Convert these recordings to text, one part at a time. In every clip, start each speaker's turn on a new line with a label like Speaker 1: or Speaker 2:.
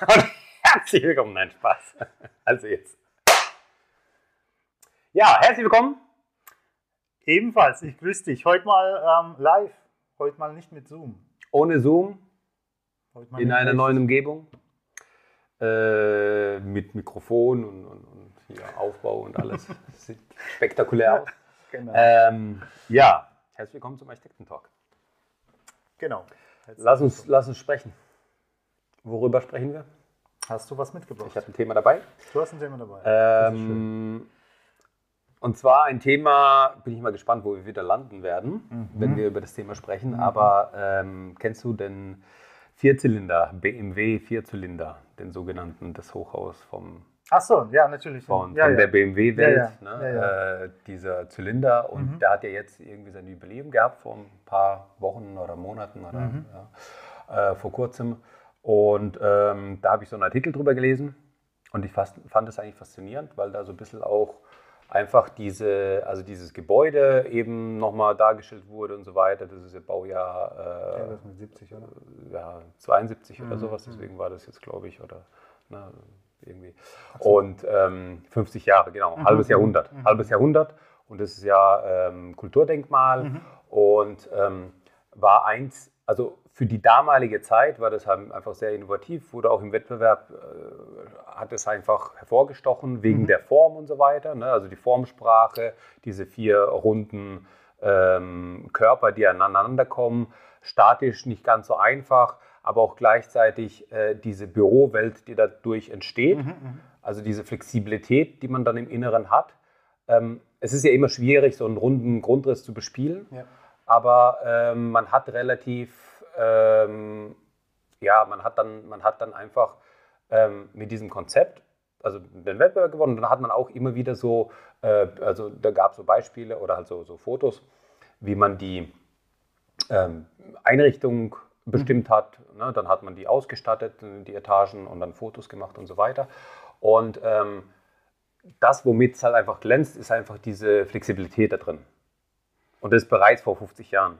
Speaker 1: Und herzlich willkommen, nein, Spaß. Also jetzt. Ja, herzlich willkommen.
Speaker 2: Ebenfalls, ich grüße dich. Heute mal ähm, live, heute mal nicht mit Zoom.
Speaker 1: Ohne Zoom, in einer neuen Umgebung. Äh, mit Mikrofon und, und, und hier Aufbau und alles. Sieht spektakulär aus.
Speaker 2: Genau.
Speaker 1: Ähm, ja, herzlich willkommen zum Architektentalk.
Speaker 2: genau.
Speaker 1: Lass uns, lass uns sprechen. Worüber sprechen wir?
Speaker 2: Hast du was mitgebracht?
Speaker 1: Ich habe ein Thema dabei.
Speaker 2: du hast ein Thema dabei.
Speaker 1: Ähm, und zwar ein Thema, bin ich mal gespannt, wo wir wieder landen werden,
Speaker 2: Mhm.
Speaker 1: wenn wir über das Thema sprechen. Aber ähm, kennst du den Vierzylinder, BMW Vierzylinder, den sogenannten, das Hochhaus vom,
Speaker 2: Ach so, ja, natürlich.
Speaker 1: von,
Speaker 2: ja,
Speaker 1: von
Speaker 2: ja.
Speaker 1: der BMW-Welt,
Speaker 2: Ja,
Speaker 1: ne? Äh, dieser Zylinder. Und
Speaker 2: Mhm.
Speaker 1: der hat ja jetzt irgendwie sein Jubiläum gehabt vor ein paar Wochen oder Monaten oder
Speaker 2: Mhm.
Speaker 1: äh, vor kurzem. Und ähm, da habe ich so einen Artikel drüber gelesen und ich fast, fand es eigentlich faszinierend, weil da so ein bisschen auch einfach diese, also dieses Gebäude eben nochmal dargestellt wurde und so weiter. Das ist ja Baujahr
Speaker 2: Ja,
Speaker 1: äh,
Speaker 2: das ist mit 70, oder?
Speaker 1: ja, 72 oder
Speaker 2: Mhm,
Speaker 1: sowas,
Speaker 2: mhm.
Speaker 1: deswegen war das jetzt, glaube ich, oder ne, irgendwie. Und ähm, 50 Jahre, genau,
Speaker 2: Mhm,
Speaker 1: halbes
Speaker 2: mhm,
Speaker 1: Jahrhundert.
Speaker 2: mhm.
Speaker 1: Halbes Jahrhundert und das ist ja ähm, Kulturdenkmal
Speaker 2: Mhm.
Speaker 1: und ähm, war eins, also für die damalige Zeit war das halt einfach sehr innovativ, wurde auch im Wettbewerb, äh, hat es einfach hervorgestochen wegen
Speaker 2: Mhm.
Speaker 1: der Form und so weiter. Ne? Also die Formsprache, diese vier runden ähm, Körper, die aneinander kommen, statisch nicht ganz so einfach, aber auch gleichzeitig äh, diese Bürowelt, die dadurch entsteht,
Speaker 2: Mhm, mhm.
Speaker 1: also diese Flexibilität, die man dann im Inneren hat. Ähm, es ist ja immer schwierig, so einen runden Grundriss zu bespielen
Speaker 2: Ja.
Speaker 1: Aber ähm, man hat relativ, ähm, ja, man hat dann, man hat dann einfach ähm, mit diesem Konzept, also den Wettbewerb gewonnen, und dann hat man auch immer wieder so, äh, also da gab es so Beispiele oder halt so, so Fotos, wie man die ähm, Einrichtung bestimmt hat. Ne? Dann hat man die ausgestattet, die Etagen und dann Fotos gemacht und so weiter. Und ähm, das, womit es halt einfach glänzt, ist einfach diese Flexibilität da drin. Und das bereits vor 50 Jahren.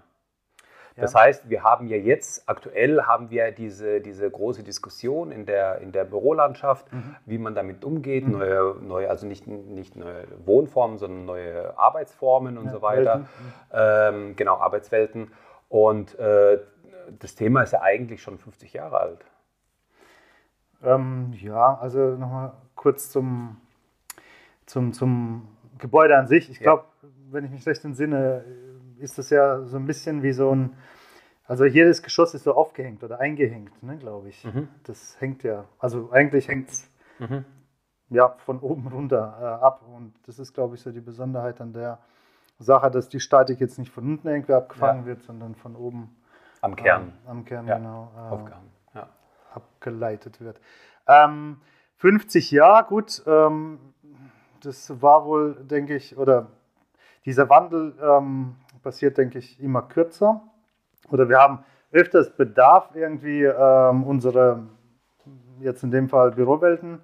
Speaker 1: Das
Speaker 2: Ja.
Speaker 1: heißt, wir haben ja jetzt, aktuell haben wir diese, diese große Diskussion in der, in der Bürolandschaft,
Speaker 2: Mhm.
Speaker 1: wie man damit umgeht, neue, neue, also nicht, nicht neue Wohnformen, sondern neue Arbeitsformen und
Speaker 2: Ja,
Speaker 1: so weiter.
Speaker 2: Welten.
Speaker 1: Ähm, genau, Arbeitswelten. Und äh, das Thema ist ja eigentlich schon 50 Jahre alt.
Speaker 2: Ähm, ja, also nochmal kurz zum, zum, zum Gebäude an sich. Ich
Speaker 1: Ja.
Speaker 2: Wenn ich mich recht entsinne, ist das ja so ein bisschen wie so ein, also jedes Geschoss ist so aufgehängt oder eingehängt, ne, glaube ich.
Speaker 1: Mhm.
Speaker 2: Das hängt ja, also eigentlich hängt es
Speaker 1: Mhm.
Speaker 2: ja, von oben runter äh, ab. Und das ist, glaube ich, so die Besonderheit an der Sache, dass die Statik jetzt nicht von unten irgendwie abgefangen
Speaker 1: Ja.
Speaker 2: wird, sondern von oben
Speaker 1: Am Kern
Speaker 2: ähm, am Kern
Speaker 1: Ja,
Speaker 2: genau äh.
Speaker 1: Ja.
Speaker 2: abgeleitet wird. Ähm, 50 Jahre, gut, ähm, das war wohl, denke ich, oder dieser Wandel ähm, passiert, denke ich, immer kürzer. Oder wir haben öfters Bedarf, irgendwie ähm, unsere, jetzt in dem Fall Bürowelten,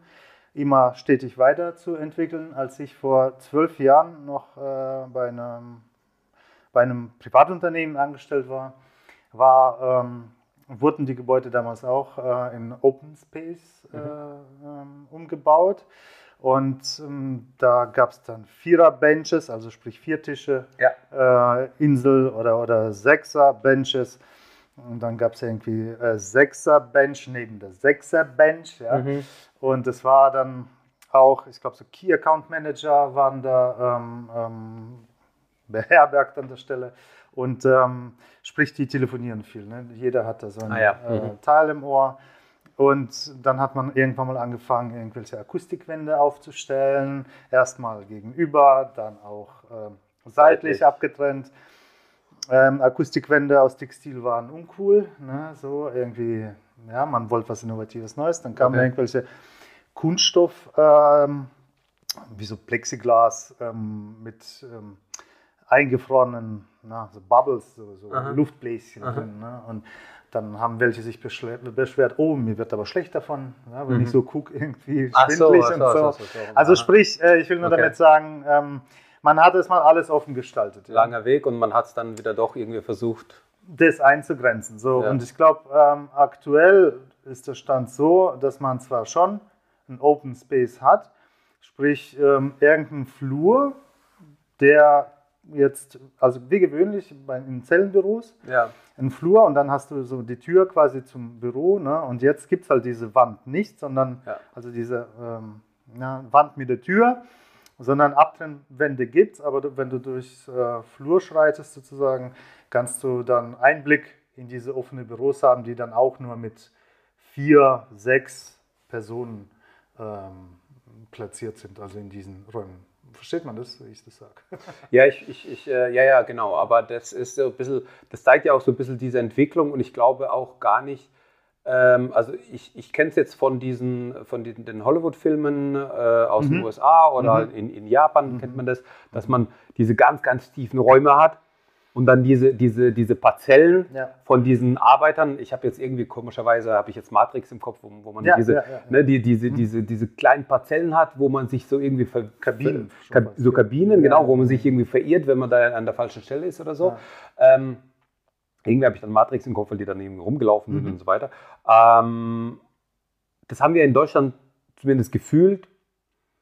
Speaker 2: immer stetig weiterzuentwickeln. Als ich vor zwölf Jahren noch äh, bei, einem, bei einem Privatunternehmen angestellt war, war ähm, wurden die Gebäude damals auch äh, in Open Space äh, ähm, umgebaut. Und ähm, da gab es dann Vierer-Benches, also sprich vier Tische,
Speaker 1: Ja.
Speaker 2: äh, Insel oder, oder Sechser-Benches. Und dann gab es irgendwie äh, Sechser-Bench neben der Sechser-Bench. Ja.
Speaker 1: Mhm.
Speaker 2: Und es war dann auch, ich glaube, so Key Account Manager waren da ähm, ähm, beherbergt an der Stelle. Und ähm, sprich, die telefonieren viel. Ne? Jeder hat da so ein
Speaker 1: Ah ja,
Speaker 2: äh,
Speaker 1: mhm.
Speaker 2: Teil im Ohr. Und dann hat man irgendwann mal angefangen, irgendwelche Akustikwände aufzustellen. Erstmal gegenüber, dann auch ähm, seitlich
Speaker 1: Seitlich.
Speaker 2: abgetrennt. Ähm, Akustikwände aus Textil waren uncool. Ne? So irgendwie, ja, man wollte was Innovatives Neues. Dann kamen
Speaker 1: Okay.
Speaker 2: irgendwelche Kunststoff, ähm, wie so Plexiglas ähm, mit ähm, eingefrorenen na, so Bubbles, so, so. Luftbläschen
Speaker 1: Aha.
Speaker 2: drin. Ne? Und dann haben welche sich beschwert, oh, mir wird aber schlecht davon, ja, wenn
Speaker 1: Mhm.
Speaker 2: ich so gucke, irgendwie
Speaker 1: so,
Speaker 2: schwindelig
Speaker 1: ach
Speaker 2: und
Speaker 1: so,
Speaker 2: so.
Speaker 1: so, so, so.
Speaker 2: Also sprich, äh, ich will nur
Speaker 1: Okay.
Speaker 2: damit sagen, ähm, man hat es mal alles offen gestaltet. ja.
Speaker 1: Langer Weg und man hat es dann wieder doch irgendwie versucht.
Speaker 2: das einzugrenzen. So.
Speaker 1: Ja.
Speaker 2: Und ich glaube, ähm, aktuell ist der Stand so, dass man zwar schon einen Open Space hat, sprich ähm, irgendeinen Flur, der jetzt, also wie gewöhnlich bei, in Zellenbüros,
Speaker 1: Ja.
Speaker 2: einen Flur und dann hast du so die Tür quasi zum Büro. Ne? Und jetzt gibt es halt diese Wand nicht, sondern
Speaker 1: Ja.
Speaker 2: also diese ähm, ja, Wand mit der Tür, sondern Abtrennwände gibt es. Aber du, wenn du durchs äh, Flur schreitest sozusagen, kannst du dann Einblick in diese offene Büros haben, die dann auch nur mit vier, sechs Personen ähm, platziert sind, also in diesen Räumen. Versteht man das, wie ich das sage?
Speaker 1: Ja, ich, ich, ich äh, ja, ja, genau. Aber das ist so ein bisschen, das zeigt ja auch so ein bisschen diese Entwicklung und ich glaube auch gar nicht, ähm, also ich, ich kenne es jetzt von diesen, von diesen den Hollywood-Filmen äh, aus den USA oder
Speaker 2: Mhm.
Speaker 1: in, in Japan kennt man das, dass man diese ganz, ganz tiefen Räume hat und dann diese, diese, diese Parzellen
Speaker 2: Ja.
Speaker 1: von diesen Arbeitern. Ich habe jetzt irgendwie komischerweise, habe ich jetzt Matrix im Kopf, wo, wo man
Speaker 2: Ja,
Speaker 1: diese,
Speaker 2: ja.
Speaker 1: Ne, die, diese, diese, diese kleinen Parzellen hat, wo man sich so irgendwie ver
Speaker 2: Kabinen
Speaker 1: ver Kab so. Kabinen, genau, wo man sich irgendwie verirrt, wenn man da an der falschen Stelle ist oder so. Ähm, irgendwie habe ich dann Matrix im Kopf, weil die dann eben rumgelaufen sind
Speaker 2: Mhm.
Speaker 1: und so weiter. Ähm, das haben wir in Deutschland zumindest gefühlt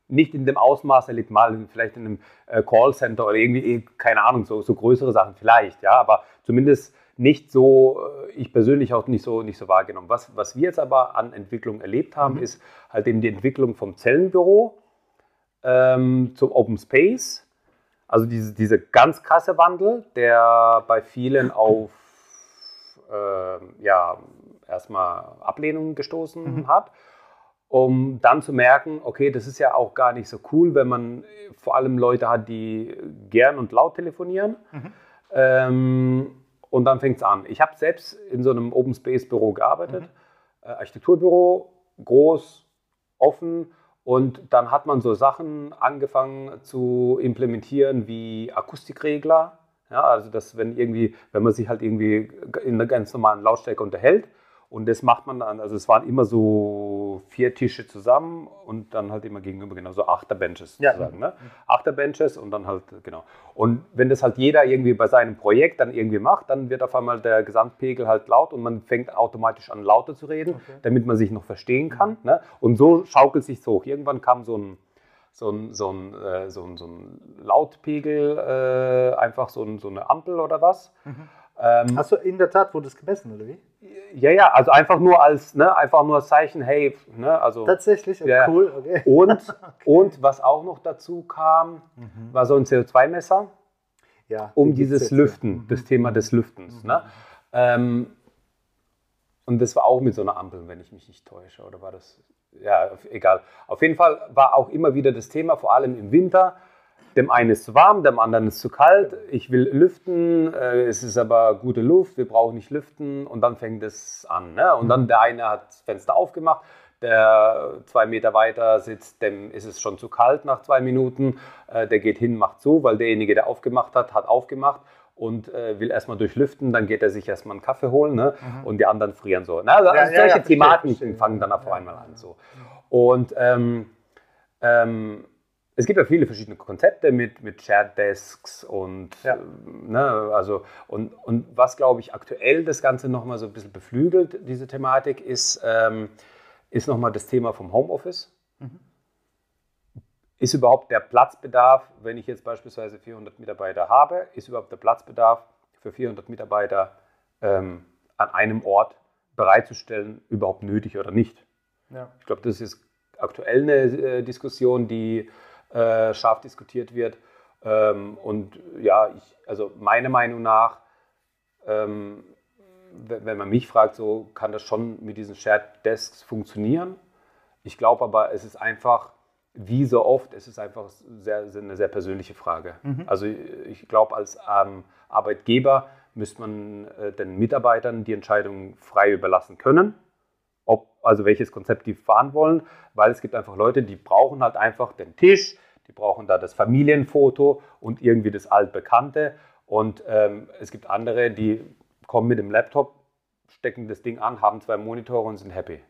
Speaker 1: nicht in dem Ausmaß erlebt, mal in- vielleicht in einem äh, Callcenter oder irgendwie, eh, keine Ahnung, so, so größere Sachen vielleicht, ja, aber zumindest nicht so, äh, ich persönlich auch nicht so, nicht so wahrgenommen. Was, was wir jetzt aber an Entwicklung erlebt haben,
Speaker 2: Mhm.
Speaker 1: ist halt eben die Entwicklung vom Zellenbüro ähm, zum Open Space. Also diese, diese ganz krasse Wandel, der bei vielen auf ähm, ja, erstmal Ablehnung gestoßen hat, um dann zu merken, okay, das ist ja auch gar nicht so cool, wenn man vor allem Leute hat, die gern und laut telefonieren. Ähm, und dann fängt es an. Ich habe selbst in so einem Open Space Büro gearbeitet, äh, Architekturbüro, groß, offen. Und dann hat man so Sachen angefangen zu implementieren wie Akustikregler. Ja, also dass wenn irgendwie, wenn man sich halt irgendwie in einer ganz normalen Lautstärke unterhält und das macht man dann, also es waren immer so vier Tische zusammen und dann halt immer gegenüber, genau so Achterbenches
Speaker 2: Ja.
Speaker 1: sozusagen. Ne? Achterbenches und dann halt, genau. Und wenn das halt jeder irgendwie bei seinem Projekt dann irgendwie macht, dann wird auf einmal der Gesamtpegel halt laut und man fängt automatisch an lauter zu reden,
Speaker 2: Okay.
Speaker 1: damit man sich noch verstehen kann. Ne? Und so schaukelt sich hoch. Irgendwann kam so ein so ein, so ein, äh, so ein, so ein Lautpegel, äh, einfach so, ein, so eine Ampel oder was. Ähm,
Speaker 2: Hast du in der Tat wurde es gemessen, oder wie?
Speaker 1: Ja, ja, also einfach nur als, ne, einfach nur als Zeichen, hey, ne, also.
Speaker 2: Tatsächlich?
Speaker 1: Ja.
Speaker 2: Cool, okay.
Speaker 1: Und, und was auch noch dazu kam, war so ein CO2-Messer,
Speaker 2: Ja,
Speaker 1: um
Speaker 2: die
Speaker 1: dieses. Lüften, das Thema des Lüftens. Ne? Ähm, und das war auch mit so einer Ampel, wenn ich mich nicht täusche, oder war das? Ja, egal. Auf jeden Fall war auch immer wieder das Thema, vor allem im Winter. Dem einen ist zu warm, dem anderen ist zu kalt. Ich will lüften, äh, es ist aber gute Luft, wir brauchen nicht lüften. Und dann fängt es an. Ne? Und dann der eine hat das Fenster aufgemacht, der zwei Meter weiter sitzt, dem ist es schon zu kalt nach zwei Minuten. Äh, der geht hin, macht zu, weil derjenige, der aufgemacht hat, hat aufgemacht und äh, will erstmal durchlüften. Dann geht er sich erstmal einen Kaffee holen ne? und die anderen frieren so. Na, also
Speaker 2: Mhm. Ja, ja,
Speaker 1: solche
Speaker 2: ja,
Speaker 1: Thematiken fangen dann auf einmal an. So. Und ähm, ähm, es gibt ja viele verschiedene Konzepte mit, mit Shared Desks und,
Speaker 2: Ja.
Speaker 1: ähm, ne, also, und, und was, glaube ich, aktuell das Ganze nochmal so ein bisschen beflügelt, diese Thematik, ist, ähm, ist nochmal das Thema vom Homeoffice. Ist überhaupt der Platzbedarf, wenn ich jetzt beispielsweise 400 Mitarbeiter habe, ist überhaupt der Platzbedarf für 400 Mitarbeiter ähm, an einem Ort bereitzustellen überhaupt nötig oder nicht?
Speaker 2: Ja.
Speaker 1: Ich glaube, das ist aktuell eine äh, Diskussion, die äh, scharf diskutiert wird. Ähm, und ja, ich, also meiner Meinung nach, ähm, wenn man mich fragt, so kann das schon mit diesen Shared Desks funktionieren. Ich glaube aber, es ist einfach, wie so oft, es ist einfach sehr, eine sehr persönliche Frage. Also ich glaube, als ähm, Arbeitgeber müsste man äh, den Mitarbeitern die Entscheidung frei überlassen können ob, also welches Konzept die fahren wollen, weil es gibt einfach Leute, die brauchen halt einfach den Tisch, die brauchen da das Familienfoto und irgendwie das Altbekannte. Und ähm, es gibt andere, die kommen mit dem Laptop, stecken das Ding an, haben zwei Monitore und sind happy.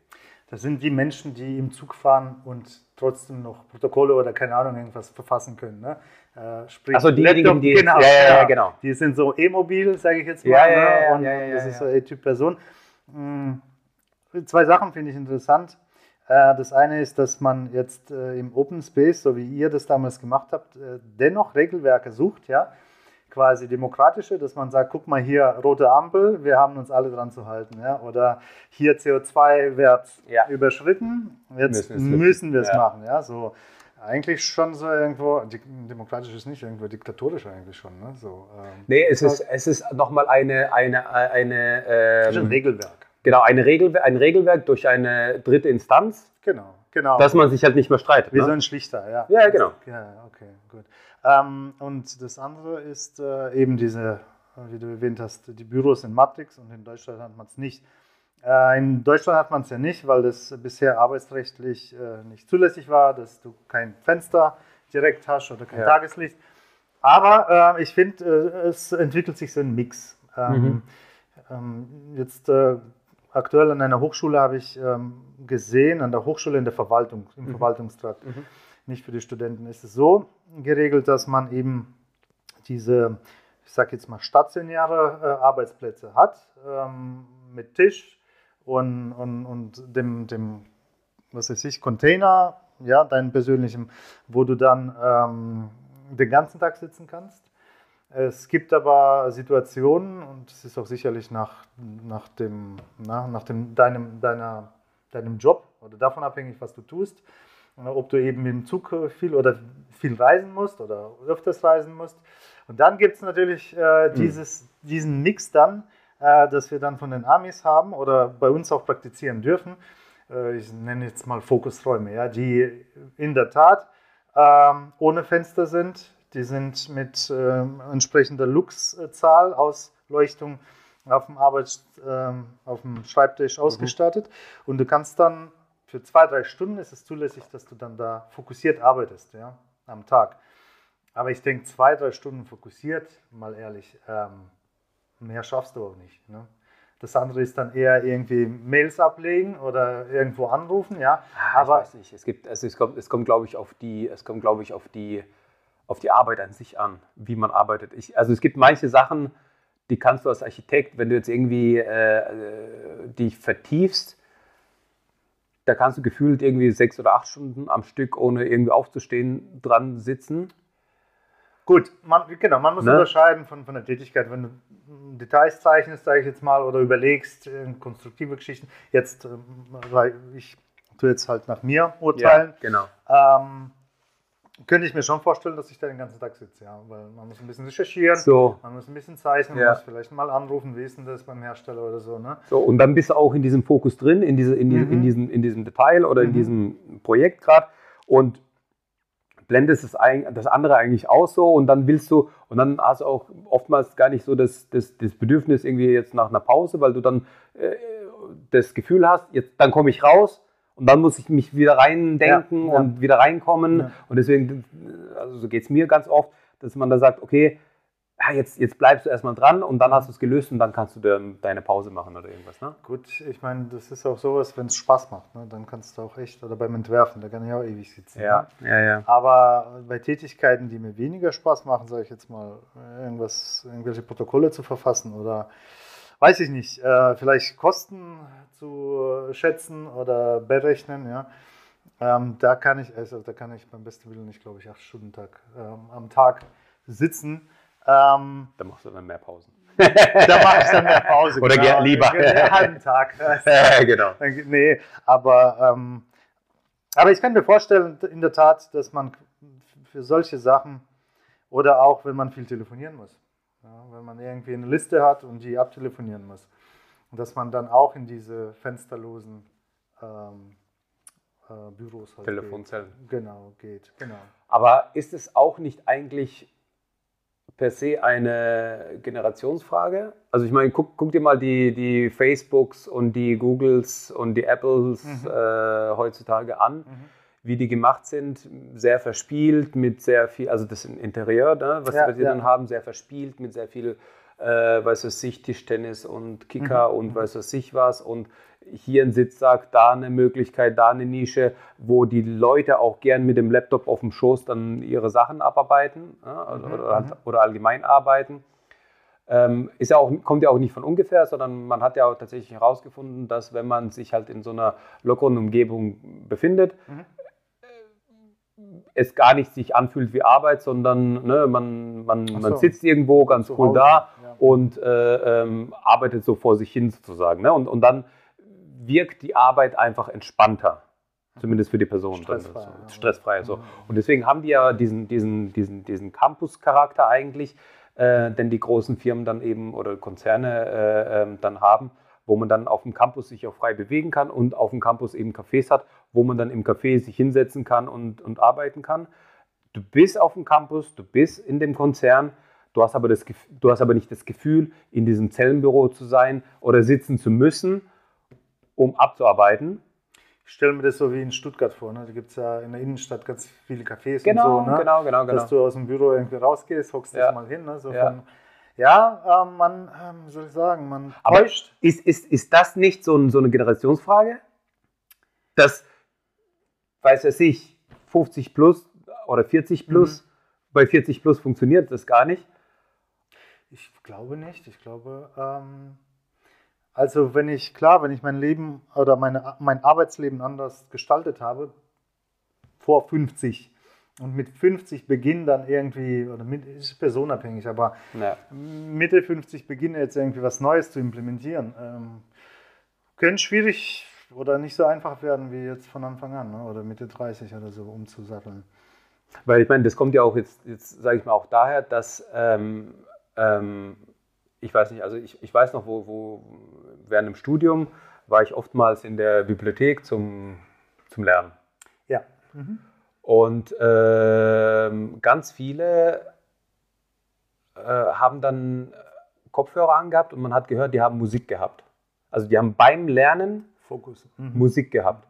Speaker 2: Das sind die Menschen, die im Zug fahren und trotzdem noch Protokolle oder keine Ahnung irgendwas verfassen können. Ne? Äh, sprich,
Speaker 1: Ach so, diejenigen, die-
Speaker 2: genau,
Speaker 1: ja, ja, ja, genau.
Speaker 2: Die sind so e-mobil, sage ich jetzt mal.
Speaker 1: Ja, ja,
Speaker 2: ne?
Speaker 1: ja,
Speaker 2: und
Speaker 1: ja, ja,
Speaker 2: das
Speaker 1: ja,
Speaker 2: ist so eine Typ Person. Mm, zwei Sachen finde ich interessant. Äh, das eine ist, dass man jetzt äh, im Open Space, so wie ihr das damals gemacht habt, äh, dennoch Regelwerke sucht, ja, quasi demokratische, dass man sagt, guck mal hier, rote Ampel, wir haben uns alle dran zu halten, ja, oder hier CO2-Wert ja. überschritten, jetzt müssen wir es ja. machen, ja, so eigentlich schon so irgendwo, demokratisch ist nicht, irgendwo diktatorisch eigentlich schon. Ne? So,
Speaker 1: ähm, nee, es ist, es ist nochmal eine, eine, eine ähm,
Speaker 2: ein Regelwerk.
Speaker 1: Genau, eine Regel, ein Regelwerk durch eine dritte Instanz.
Speaker 2: Genau, genau.
Speaker 1: Dass man sich halt nicht mehr streitet.
Speaker 2: Wie ne? so ein Schlichter, ja.
Speaker 1: Ja, genau.
Speaker 2: Ja, okay, gut. Ähm, und das andere ist äh, eben diese, wie du erwähnt hast, die Büros in Matrix und in Deutschland hat man es nicht. Äh, in Deutschland hat man es ja nicht, weil das bisher arbeitsrechtlich äh, nicht zulässig war, dass du kein Fenster direkt hast oder kein ja. Tageslicht. Aber äh, ich finde, äh, es entwickelt sich so ein Mix. Ähm, mhm. ähm, jetzt äh, aktuell an einer Hochschule habe ich ähm, gesehen, an der Hochschule in der Verwaltung, im mhm. Verwaltungstrakt, mhm. nicht für die Studenten, ist es so geregelt, dass man eben diese, ich sage jetzt mal, stationäre äh, Arbeitsplätze hat, ähm, mit Tisch und, und, und dem, dem, was weiß ich, Container, ja, deinen persönlichen, wo du dann ähm, den ganzen Tag sitzen kannst. Es gibt aber Situationen, und es ist auch sicherlich nach, nach, dem, na, nach dem, deinem, deiner, deinem Job oder davon abhängig, was du tust, ob du eben im Zug viel oder viel reisen musst oder öfters reisen musst. Und dann gibt es natürlich äh, hm. dieses, mhm. diesen Mix dann, äh, dass wir dann von den Amis haben oder bei uns auch praktizieren dürfen. Äh, ich nenne jetzt mal Fokusräume, ja, die in der Tat ähm, ohne Fenster sind, die sind mit äh, entsprechender Luxzahl, Ausleuchtung auf dem Arbeits, äh, auf dem Schreibtisch mhm. ausgestattet. Und du kannst dann für zwei, drei Stunden ist es zulässig, dass du dann da fokussiert arbeitest, ja, am Tag. Aber ich denke, zwei, drei Stunden fokussiert, mal ehrlich, ähm, mehr schaffst du auch nicht. Ne? Das andere ist dann eher irgendwie Mails ablegen oder irgendwo anrufen, ja.
Speaker 1: Ah, Aber ich weiß nicht. Es gibt, also es kommt, es kommt, glaube ich, auf die, es kommt, glaube ich, auf die auf die Arbeit an sich an, wie man arbeitet. Ich, also es gibt manche Sachen, die kannst du als Architekt, wenn du jetzt irgendwie äh, äh, dich vertiefst, da kannst du gefühlt irgendwie sechs oder acht Stunden am Stück, ohne irgendwie aufzustehen, dran sitzen.
Speaker 2: Gut, man, genau, man muss ne? unterscheiden von, von der Tätigkeit. Wenn du Details zeichnest, sage ich jetzt mal, oder überlegst, konstruktive Geschichten. Jetzt, äh, ich tue jetzt halt nach mir urteilen.
Speaker 1: Ja, genau.
Speaker 2: Ähm, könnte ich mir schon vorstellen, dass ich da den ganzen Tag sitze, ja. Weil man muss ein bisschen recherchieren,
Speaker 1: so.
Speaker 2: man muss ein bisschen zeichnen, ja. man muss vielleicht mal anrufen, wie ist denn das beim Hersteller oder so, ne?
Speaker 1: So, und dann bist du auch in diesem Fokus drin, in, diese, in, die, mhm. in, diesem, in diesem Detail oder mhm. in diesem Projekt gerade und blendest das, das andere eigentlich aus so und dann willst du, und dann hast du auch oftmals gar nicht so das, das, das Bedürfnis irgendwie jetzt nach einer Pause, weil du dann äh, das Gefühl hast, jetzt dann komme ich raus und dann muss ich mich wieder reindenken ja, und wieder reinkommen. Ja. Und deswegen, also so geht es mir ganz oft, dass man da sagt, okay, ja, jetzt, jetzt bleibst du erstmal dran und dann hast du es gelöst und dann kannst du dir deine Pause machen oder irgendwas. Ne?
Speaker 2: Gut, ich meine, das ist auch sowas, wenn es Spaß macht, ne? dann kannst du auch echt, oder beim Entwerfen, da kann ich auch ewig sitzen.
Speaker 1: Ja, ne? ja, ja.
Speaker 2: Aber bei Tätigkeiten, die mir weniger Spaß machen, sage ich jetzt mal, irgendwas, irgendwelche Protokolle zu verfassen oder weiß ich nicht, äh, vielleicht Kosten zu schätzen oder berechnen, ja. Ähm, da kann ich, also da kann ich beim besten Willen nicht, glaube ich, acht Stunden Tag, ähm, am Tag sitzen. Ähm,
Speaker 1: da machst du dann mehr Pausen.
Speaker 2: da mache ich dann mehr Pause.
Speaker 1: Oder genau. lieber.
Speaker 2: Einen halben Tag.
Speaker 1: genau.
Speaker 2: Nee, aber, ähm, aber ich kann mir vorstellen, in der Tat, dass man für solche Sachen oder auch wenn man viel telefonieren muss, ja, wenn man irgendwie eine Liste hat und die abtelefonieren muss. Und dass man dann auch in diese fensterlosen ähm, äh, Büros
Speaker 1: halt Telefonzellen.
Speaker 2: Geht. Genau, geht. Genau.
Speaker 1: Aber ist es auch nicht eigentlich per se eine Generationsfrage? Also ich meine, guck, guck dir mal die, die Facebooks und die Googles und die Apples mhm. äh, heutzutage an. Mhm wie die gemacht sind, sehr verspielt, mit sehr viel, also das Interieur, ne, was ja, die ja. dann haben, sehr verspielt, mit sehr viel, äh, weiß was ich, Tischtennis und Kicker mhm. und mhm. weiß was ich was und hier ein Sitzsack, da eine Möglichkeit, da eine Nische, wo die Leute auch gern mit dem Laptop auf dem Schoß dann ihre Sachen abarbeiten ja, mhm. oder, mhm. oder, allgemein arbeiten. ähm, ist ja auch, kommt ja auch nicht von ungefähr, sondern man hat ja auch tatsächlich herausgefunden, dass wenn man sich halt in so einer lockeren Umgebung befindet, mhm. Es gar nicht sich anfühlt wie Arbeit, sondern ne, man, man, so. man sitzt irgendwo ganz cool da ja. und äh, ähm, arbeitet so vor sich hin sozusagen. Ne? Und, und dann wirkt die Arbeit einfach entspannter. Zumindest für die Person.
Speaker 2: Stressfrei.
Speaker 1: So. Stressfrei so. Mhm. Und deswegen haben die ja diesen, diesen, diesen, diesen Campus-Charakter eigentlich, äh, denn die großen Firmen dann eben oder Konzerne äh, äh, dann haben, wo man dann auf dem Campus sich auch frei bewegen kann und auf dem Campus eben Cafés hat, wo man dann im Café sich hinsetzen kann und, und arbeiten kann. Du bist auf dem Campus, du bist in dem Konzern, du hast, aber das, du hast aber nicht das Gefühl, in diesem Zellenbüro zu sein oder sitzen zu müssen, um abzuarbeiten,
Speaker 2: ich stelle mir das so wie in Stuttgart vor. Ne? Da gibt es ja in der Innenstadt ganz viele Cafés
Speaker 1: genau,
Speaker 2: und so. Ne?
Speaker 1: Genau, genau, genau.
Speaker 2: Dass du aus dem Büro irgendwie rausgehst, hockst ja. dich mal hin. Ne? So ja, von, ja ähm, man, ähm, soll ich sagen, man
Speaker 1: Aber täuscht. Ist, ist, ist das nicht so, ein, so eine Generationsfrage? Dass, weiß er ich, 50 plus oder 40 plus, mhm. bei 40 plus funktioniert das gar nicht?
Speaker 2: Ich glaube nicht. Ich glaube, ähm, also wenn ich, klar, wenn ich mein Leben oder meine, mein Arbeitsleben anders gestaltet habe, vor 50 und mit 50 beginnen dann irgendwie, oder mit, ist personenabhängig, aber ja. Mitte 50 beginne jetzt irgendwie was Neues zu implementieren, ähm, könnte schwierig oder nicht so einfach werden wie jetzt von Anfang an ne? oder Mitte 30 oder so umzusatteln.
Speaker 1: Weil ich meine, das kommt ja auch jetzt, jetzt sage ich mal, auch daher, dass ähm, ähm, ich weiß nicht, also ich, ich weiß noch, wo, wo während dem Studium war ich oftmals in der Bibliothek zum, zum Lernen.
Speaker 2: Ja. Mhm.
Speaker 1: Und äh, ganz viele äh, haben dann Kopfhörer angehabt und man hat gehört, die haben Musik gehabt. Also die haben beim Lernen
Speaker 2: Fokus.
Speaker 1: Mhm. Musik gehabt.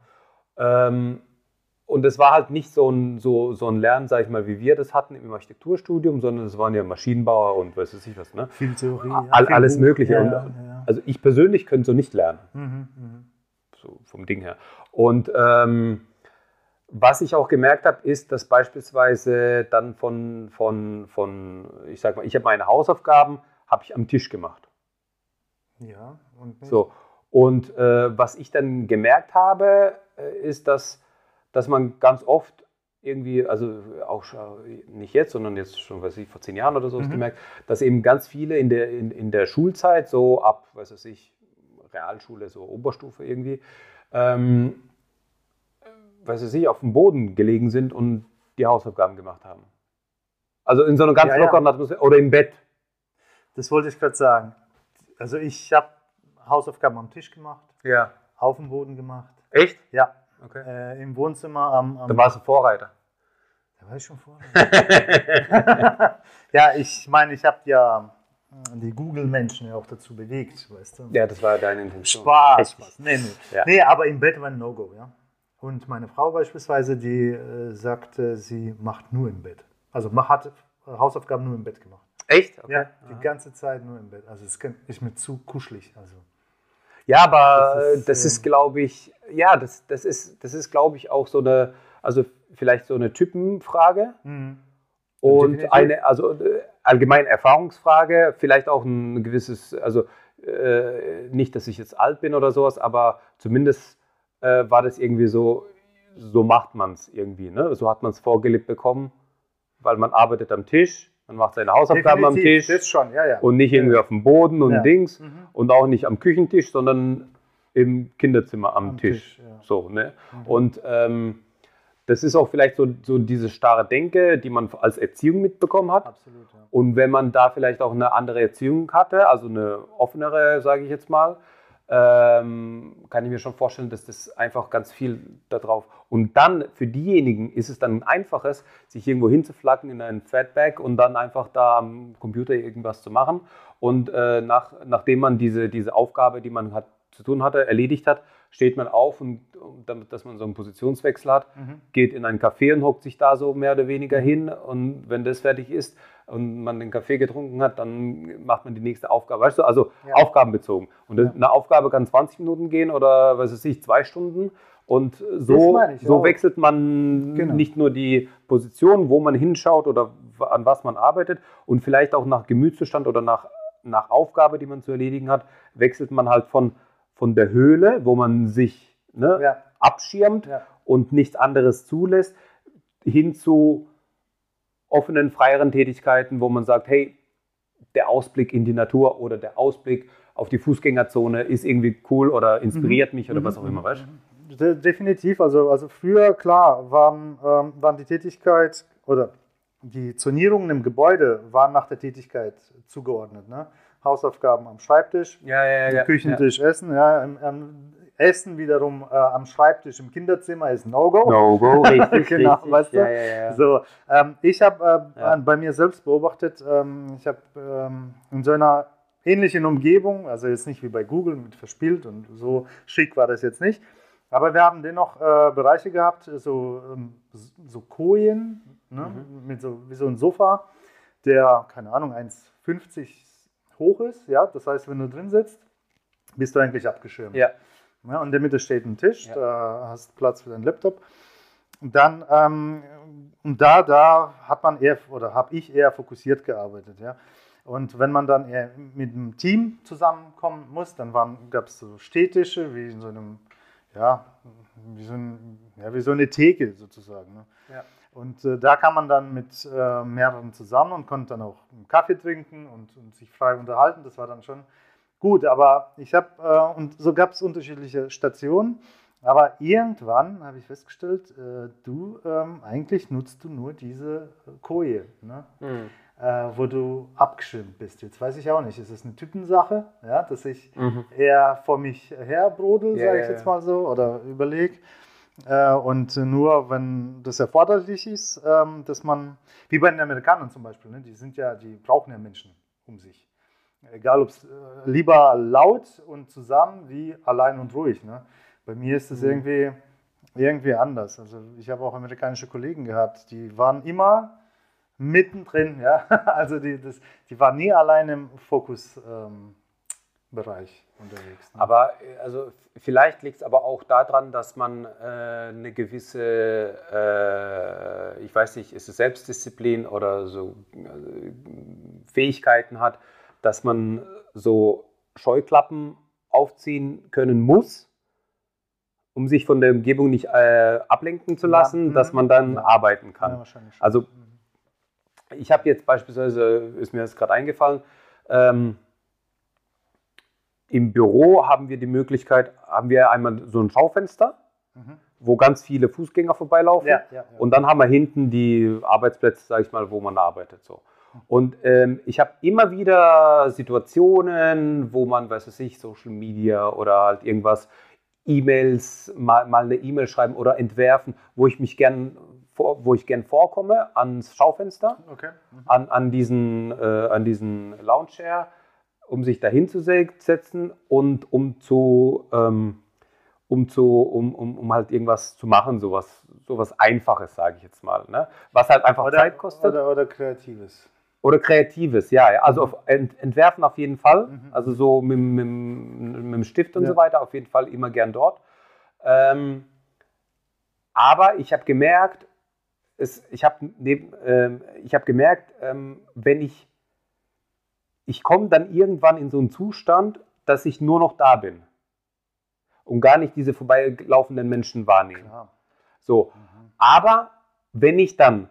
Speaker 1: Ähm, und es war halt nicht so ein, so, so ein Lernen, sag ich mal, wie wir das hatten im Architekturstudium, sondern es waren ja Maschinenbauer und weiß ich was, ne?
Speaker 2: Viel Theorie.
Speaker 1: All,
Speaker 2: viel
Speaker 1: alles. Mögliche. Ja, ja. Also ich persönlich könnte so nicht lernen. Mhm, mh. So vom Ding her. Und ähm, was ich auch gemerkt habe, ist, dass beispielsweise dann von, von, von ich sag mal, ich habe meine Hausaufgaben, habe ich am Tisch gemacht.
Speaker 2: Ja,
Speaker 1: und nicht. So. Und äh, was ich dann gemerkt habe, äh, ist, dass dass man ganz oft irgendwie, also auch nicht jetzt, sondern jetzt schon, weiß ich, vor zehn Jahren oder so mhm. gemerkt, dass eben ganz viele in der, in, in der Schulzeit, so ab, weiß ich, ich, Realschule, so Oberstufe irgendwie, ähm, weiß ich, auf dem Boden gelegen sind und die Hausaufgaben gemacht haben. Also in so einer ganz ja, lockeren ja. Atmosphäre oder im Bett.
Speaker 2: Das wollte ich gerade sagen. Also ich habe Hausaufgaben am Tisch gemacht,
Speaker 1: ja.
Speaker 2: auf dem Boden gemacht.
Speaker 1: Echt?
Speaker 2: Ja. Okay. Äh, Im Wohnzimmer am, am.
Speaker 1: Da warst du Vorreiter.
Speaker 2: Da war ich schon Vorreiter. ja, ich meine, ich habe ja hm, die Google-Menschen ja auch dazu bewegt, weißt du?
Speaker 1: Ja, das war deine Intention.
Speaker 2: Spaß, Spaß. Nee, nee. Ja. nee, aber im Bett war ein No-Go, ja. Und meine Frau beispielsweise, die äh, sagte, sie macht nur im Bett. Also hat Hausaufgaben nur im Bett gemacht.
Speaker 1: Echt?
Speaker 2: Okay. Ja, die Aha. ganze Zeit nur im Bett. Also es ist mir zu kuschelig. Also.
Speaker 1: Ja, aber das ist, das ist glaube ich, ja, das, das ist, das ist glaube ich, auch so eine, also vielleicht so eine Typenfrage. Mhm. Und eine, also äh, allgemein Erfahrungsfrage, vielleicht auch ein gewisses, also äh, nicht, dass ich jetzt alt bin oder sowas, aber zumindest äh, war das irgendwie so, so macht man es irgendwie. Ne? So hat man es vorgelebt bekommen, weil man arbeitet am Tisch, man macht seine Hausaufgaben Definitiv, am Tisch
Speaker 2: schon, ja, ja.
Speaker 1: und nicht irgendwie auf dem Boden und Dings mhm. und auch nicht am Küchentisch, sondern im Kinderzimmer am, am Tisch. Tisch so, ne? Mhm. Und ähm, das ist auch vielleicht so, so diese starre Denke, die man als Erziehung mitbekommen hat.
Speaker 2: Absolut, ja.
Speaker 1: Und wenn man da vielleicht auch eine andere Erziehung hatte, also eine offenere, sage ich jetzt mal, ähm, kann ich mir schon vorstellen, dass das einfach ganz viel darauf. Und dann für diejenigen ist es dann einfaches, sich irgendwo hinzuflacken in ein Fatback und dann einfach da am Computer irgendwas zu machen. Und äh, nach, nachdem man diese, diese Aufgabe, die man hat, zu tun hatte, erledigt hat, steht man auf und, und damit, dass man so einen Positionswechsel hat, mhm. geht in ein Café und hockt sich da so mehr oder weniger mhm. hin. Und wenn das fertig ist, und man den Kaffee getrunken hat, dann macht man die nächste Aufgabe. Weißt du, also ja. aufgabenbezogen. Und ja. eine Aufgabe kann 20 Minuten gehen oder was weiß ich, zwei Stunden. Und so, so wechselt man genau. nicht nur die Position, wo man hinschaut oder an was man arbeitet und vielleicht auch nach Gemütszustand oder nach nach Aufgabe, die man zu erledigen hat, wechselt man halt von, von der Höhle, wo man sich ne,
Speaker 2: Ja.
Speaker 1: abschirmt und nichts anderes zulässt, hin zu offenen, freieren Tätigkeiten, wo man sagt, hey, der Ausblick in die Natur oder der Ausblick auf die Fußgängerzone ist irgendwie cool oder inspiriert mich oder was auch immer, weißt du?
Speaker 2: De definitiv. Also, also früher, klar, waren, ähm, waren die Tätigkeit oder die Zonierungen im Gebäude waren nach der Tätigkeit zugeordnet. Ne? Hausaufgaben am Schreibtisch,
Speaker 1: Ja, ja, ja.
Speaker 2: Küchentisch Essen. Ja, im, Essen wiederum äh, am Schreibtisch im Kinderzimmer ist No-Go.
Speaker 1: No-Go, richtig,
Speaker 2: Genau,
Speaker 1: richtig.
Speaker 2: weißt du?
Speaker 1: Ja, ja, ja.
Speaker 2: So, ähm, ich habe äh, bei mir selbst beobachtet, ähm, ich habe ähm, in so einer ähnlichen Umgebung, also jetzt nicht wie bei Google mit verspielt und so schick war das jetzt nicht, aber wir haben dennoch äh, Bereiche gehabt, so, ähm, so Kojen, ne, mit so, wie so ein Sofa, der, keine Ahnung, 1,50 hoch ist, ja, das heißt, wenn du drin sitzt, bist du eigentlich abgeschirmt.
Speaker 1: ja.
Speaker 2: Ja, und in der Mitte steht ein Tisch,
Speaker 1: Ja.
Speaker 2: da hast Platz für deinen Laptop. Und dann, ähm, und da, da hat man eher, oder habe ich eher fokussiert gearbeitet, ja. Und wenn man dann eher mit einem Team zusammenkommen muss, dann gab es so Stehtische, wie in so einem, ja, wie so, ein, ja, wie so eine Theke sozusagen. Ne?
Speaker 1: Ja.
Speaker 2: Und äh, da kann man dann mit äh, mehreren zusammen und konnte dann auch einen Kaffee trinken und, und sich frei unterhalten. Das war dann schon gut. Aber ich habe, äh, und so gab es unterschiedliche Stationen. Aber irgendwann habe ich festgestellt, äh, du, ähm, eigentlich nutzt du nur diese äh, Koje, ne?
Speaker 1: Hm.
Speaker 2: äh, wo du abgeschirmt bist. Jetzt weiß ich auch nicht, ist es eine Typensache, ja, dass ich
Speaker 1: Mhm.
Speaker 2: eher vor mich herbrodel,
Speaker 1: Ja,
Speaker 2: sage ich jetzt mal so, oder überlege. Äh, und nur wenn das erforderlich ist, ähm, dass man, wie bei den Amerikanern zum Beispiel, ne, die sind ja, die brauchen ja Menschen um sich. Egal ob es äh, lieber laut und zusammen wie allein und ruhig. Ne? Bei mir ist es
Speaker 1: Mhm.
Speaker 2: irgendwie, irgendwie anders. Also ich habe auch amerikanische Kollegen gehabt, die waren immer mittendrin, ja. Also die, das, die waren nie allein im Fokusbereich ähm, unterwegs. Ne?
Speaker 1: Aber äh, also vielleicht liegt es aber auch daran, dass man äh, eine gewisse, äh, ich weiß nicht, ist es Selbstdisziplin oder so äh, Fähigkeiten hat, dass man so Scheuklappen aufziehen können muss, um sich von der Umgebung nicht äh, ablenken zu
Speaker 2: Ja,
Speaker 1: lassen,
Speaker 2: mhm.
Speaker 1: dass man dann
Speaker 2: Ja.
Speaker 1: arbeiten kann.
Speaker 2: ja.
Speaker 1: Also ich habe jetzt beispielsweise, ist mir das gerade eingefallen, ähm, im Büro haben wir die Möglichkeit, haben wir einmal so ein Schaufenster,
Speaker 2: Mhm.
Speaker 1: wo ganz viele Fußgänger vorbeilaufen.
Speaker 2: Ja, ja, ja.
Speaker 1: Und dann haben wir hinten die Arbeitsplätze, sage ich mal, wo man arbeitet. So. Und ähm, ich habe immer wieder Situationen, wo man, weiß was ich, Social Media oder halt irgendwas, E-Mails, mal, mal eine E-Mail schreiben oder entwerfen, wo ich mich gern, vor, wo ich gern vorkomme ans Schaufenster
Speaker 2: okay. Mhm.
Speaker 1: an, an diesen, äh, an diesen Lounge-Chair, um sich dahin zu se- setzen und um zu, ähm, um zu, um, um, um halt irgendwas zu machen, sowas, sowas Einfaches, sage ich jetzt mal. Ne? Was halt einfach
Speaker 2: Oder,
Speaker 1: Zeit kostet.
Speaker 2: oder, oder Kreatives.
Speaker 1: Oder Kreatives, ja. Also auf Ent Entwerfen auf jeden Fall.
Speaker 2: Mhm.
Speaker 1: Also so mit, mit, mit dem Stift und
Speaker 2: Ja.
Speaker 1: so weiter, auf jeden Fall immer gern dort. Ähm, aber ich habe gemerkt, es, ich habe ähm, ich hab gemerkt, ähm, wenn ich, ich komme dann irgendwann in so einen Zustand, dass ich nur noch da bin und gar nicht diese vorbeilaufenden Menschen wahrnehme.
Speaker 2: Klar.
Speaker 1: So,
Speaker 2: Mhm.
Speaker 1: aber wenn ich dann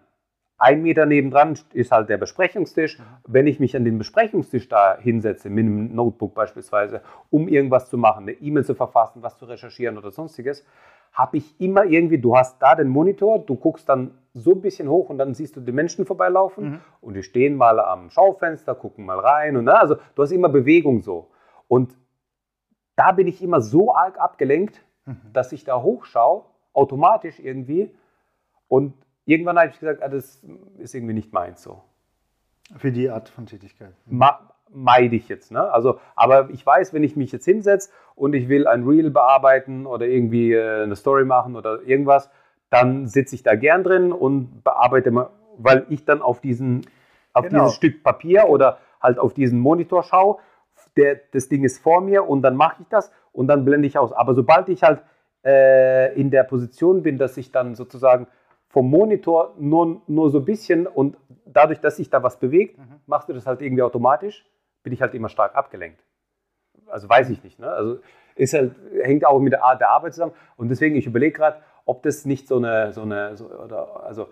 Speaker 1: ein Meter nebendran ist halt der Besprechungstisch, wenn ich mich an den Besprechungstisch da hinsetze, mit einem Notebook beispielsweise, um irgendwas zu machen, eine E-Mail zu verfassen, was zu recherchieren oder sonstiges, habe ich immer irgendwie, du hast da den Monitor, du guckst dann so ein bisschen hoch und dann siehst du die Menschen vorbeilaufen
Speaker 2: Mhm.
Speaker 1: und die stehen mal am Schaufenster, gucken mal rein und na, also du hast immer Bewegung so. Und da bin ich immer so arg abgelenkt,
Speaker 2: Mhm.
Speaker 1: dass ich da hochschaue, automatisch irgendwie. Und irgendwann habe ich gesagt, ah, das ist irgendwie nicht meins so.
Speaker 2: Für die Art von Tätigkeit.
Speaker 1: Ma meide ich jetzt. Ne? Also, aber ich weiß, wenn ich mich jetzt hinsetze und ich will ein Reel bearbeiten oder irgendwie äh, eine Story machen oder irgendwas, dann sitze ich da gern drin und bearbeite mal, weil ich dann auf diesen auf
Speaker 2: Genau.
Speaker 1: dieses Stück Papier oder halt auf diesen Monitor schaue. Der, das Ding ist vor mir und dann mache ich das und dann blende ich aus. Aber sobald ich halt äh, in der Position bin, dass ich dann sozusagen vom Monitor nur, nur so ein bisschen und dadurch, dass sich da was bewegt,
Speaker 2: Mhm.
Speaker 1: machst du das halt irgendwie automatisch. bin ich halt immer stark abgelenkt. Also weiß ich nicht. Ne? Also ist halt, hängt auch mit der Art der Arbeit zusammen. Und deswegen, ich überlege gerade, ob das nicht so eine, so eine, so, oder, also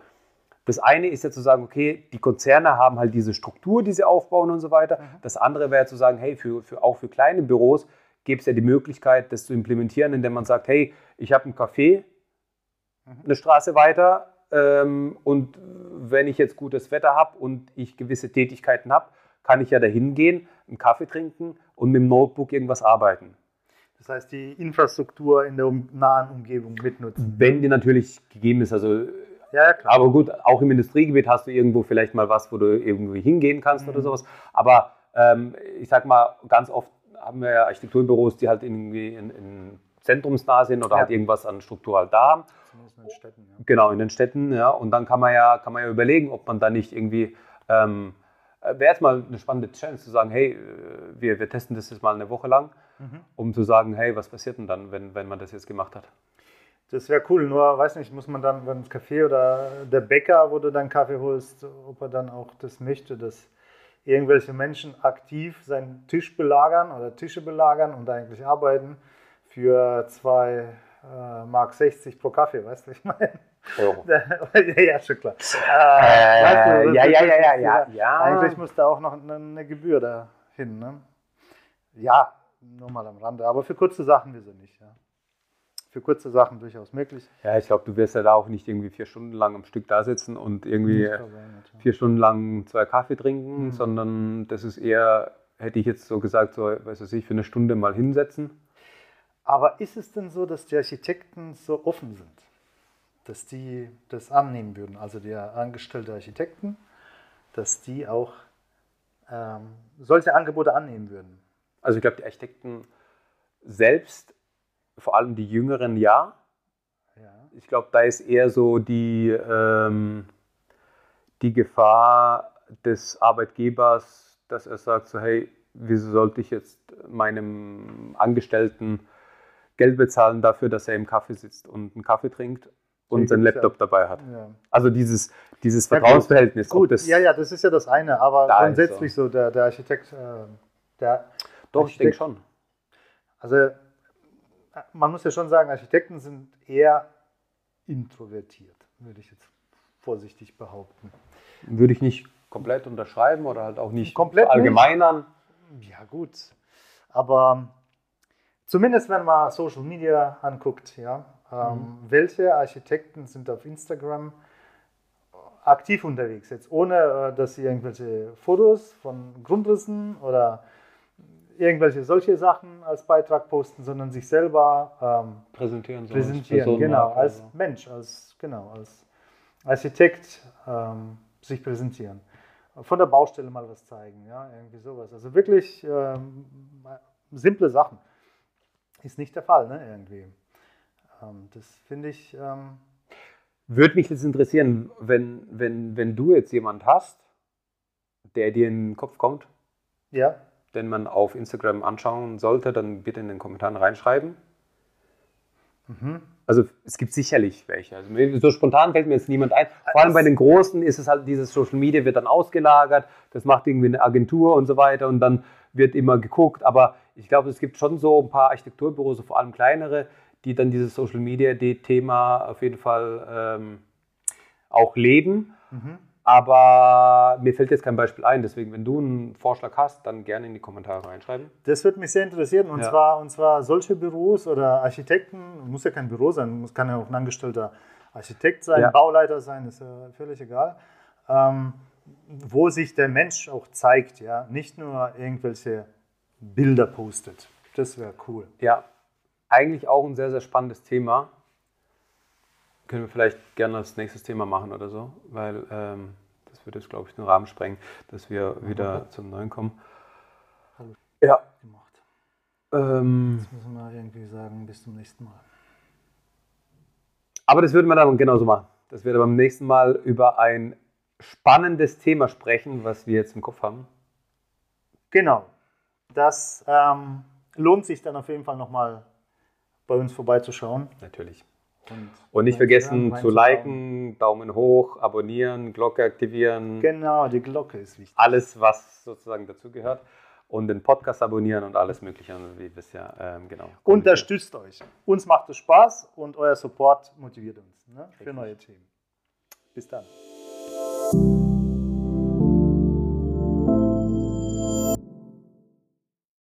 Speaker 1: das eine ist ja zu sagen, okay, die Konzerne haben halt diese Struktur, die sie aufbauen und so weiter. Mhm. Das andere wäre zu sagen, hey, für, für, auch für kleine Büros gäbe es ja die Möglichkeit, das zu implementieren, indem man sagt, hey, ich habe ein Café. Eine Straße weiter ähm, und wenn ich jetzt gutes Wetter habe und ich gewisse Tätigkeiten habe, kann ich ja dahin gehen, einen Kaffee trinken und mit dem Notebook irgendwas arbeiten.
Speaker 2: Das heißt, die Infrastruktur in der um, nahen Umgebung mitnutzen.
Speaker 1: Wenn die natürlich gegeben ist, also ja, klar. Aber gut, auch im Industriegebiet hast du irgendwo vielleicht mal was, wo du irgendwie hingehen kannst mhm. oder sowas. Aber ähm, ich sag mal, ganz oft haben wir ja Architekturbüros, die halt irgendwie in, in zentrumsnah sind oder ja. halt irgendwas an Struktur halt da haben. Zumindest in den Städten, ja. Genau, in den Städten, ja. Und dann kann man ja, kann man ja überlegen, ob man da nicht irgendwie ähm, äh, wäre es mal eine spannende Challenge zu sagen, hey, äh, wir, wir testen das jetzt mal eine Woche lang, mhm. um zu sagen, hey, was passiert denn dann, wenn, wenn man das jetzt gemacht hat?
Speaker 2: Das wäre cool, nur weiß nicht, muss man dann beim Café oder der Bäcker, wo du dann Kaffee holst, ob er dann auch das möchte, dass irgendwelche Menschen aktiv seinen Tisch belagern oder Tische belagern und eigentlich arbeiten für zwei äh, Mark 60 pro Kaffee, weißt du, was ich meine? Euro. ja, schon klar. Äh, weißt du, ja, ja, ja, ja, ja, ja. Eigentlich muss da auch noch eine, eine Gebühr dahin. Ne? Ja, nur mal am Rande. Aber für kurze Sachen wir sind nicht. Ja. Für kurze Sachen durchaus möglich.
Speaker 1: Ja, ich glaube, du wirst ja da auch nicht irgendwie vier Stunden lang am Stück da sitzen und irgendwie vier Stunden lang zwei Kaffee trinken, mhm. sondern das ist eher, hätte ich jetzt so gesagt, so, weiß ich, für eine Stunde mal hinsetzen.
Speaker 2: Aber ist es denn so, dass die Architekten so offen sind? dass die das annehmen würden, also der angestellte Architekten, dass die auch ähm, solche Angebote annehmen würden.
Speaker 1: Also ich glaube, die Architekten selbst, vor allem die Jüngeren, ja. ja. Ich glaube, da ist eher so die, ähm, die Gefahr des Arbeitgebers, dass er sagt, so hey, wieso sollte ich jetzt meinem Angestellten Geld bezahlen dafür, dass er im Kaffee sitzt und einen Kaffee trinkt und seinen Laptop dabei hat. Ja. Also dieses, dieses Vertrauensverhältnis.
Speaker 2: Gut, gut das ja, ja, das ist ja das eine, aber grundsätzlich so. so, der, der Architekt, äh, der
Speaker 1: Doch, Architekt, ich denke schon.
Speaker 2: Also man muss ja schon sagen, Architekten sind eher introvertiert, würde ich jetzt vorsichtig behaupten.
Speaker 1: Würde ich nicht komplett unterschreiben oder halt auch nicht komplett allgemeinern.
Speaker 2: Ja, gut. Aber zumindest wenn man Social Media anguckt, ja, ähm, mhm. Welche Architekten sind auf Instagram aktiv unterwegs? Jetzt ohne, äh, dass sie irgendwelche Fotos von Grundrissen oder irgendwelche solche Sachen als Beitrag posten, sondern sich selber ähm,
Speaker 1: präsentieren,
Speaker 2: so präsentieren als genau, als Mensch, als genau, als Architekt ähm, sich präsentieren. Von der Baustelle mal was zeigen, ja, irgendwie sowas. Also wirklich ähm, simple Sachen. Ist nicht der Fall, ne, irgendwie. Ähm, das finde ich. Ähm
Speaker 1: Würde mich jetzt interessieren, wenn, wenn, wenn du jetzt jemand hast, der dir in den Kopf kommt,
Speaker 2: ja.
Speaker 1: den man auf Instagram anschauen sollte, dann bitte in den Kommentaren reinschreiben. Mhm. Also es gibt sicherlich welche. Also so spontan fällt mir jetzt niemand ein. Vor allem bei den Großen ist es halt, dieses Social Media wird dann ausgelagert, das macht irgendwie eine Agentur und so weiter und dann wird immer geguckt. Aber ich glaube, es gibt schon so ein paar Architekturbüros, vor allem kleinere, die dann dieses Social Media Thema auf jeden Fall ähm, auch leben. Mhm. Aber mir fällt jetzt kein Beispiel ein. Deswegen, wenn du einen Vorschlag hast, dann gerne in die Kommentare reinschreiben.
Speaker 2: Das würde mich sehr interessieren. Und, ja. zwar, und zwar solche Büros oder Architekten, muss ja kein Büro sein, muss kann ja auch ein angestellter Architekt sein, ja. Bauleiter sein, ist ja völlig egal. Ähm, wo sich der Mensch auch zeigt, ja, nicht nur irgendwelche Bilder postet. Das wäre cool.
Speaker 1: Ja, eigentlich auch ein sehr, sehr spannendes Thema. Können wir vielleicht gerne als nächstes Thema machen oder so, weil ähm, das würde jetzt, glaube ich, den Rahmen sprengen, dass wir wieder zum Neuen kommen.
Speaker 2: Hallo. Ja. Gemacht. Ähm, Jetzt müssen wir irgendwie sagen, bis zum nächsten Mal.
Speaker 1: Aber das würden wir dann genauso machen. Dass wir beim nächsten Mal über ein spannendes Thema sprechen, was wir jetzt im Kopf haben.
Speaker 2: Genau. Das ähm, lohnt sich dann auf jeden Fall nochmal bei uns vorbeizuschauen.
Speaker 1: Natürlich. Und, und nicht vergessen zu liken, Daumen hoch, abonnieren, Glocke aktivieren.
Speaker 2: Genau, die Glocke ist wichtig.
Speaker 1: Alles, was sozusagen dazugehört. und den Podcast abonnieren und alles Mögliche. Wie ja, ähm, genau.
Speaker 2: Unterstützt euch. Uns macht es Spaß und euer Support motiviert uns ne, für neue Themen. Bis dann.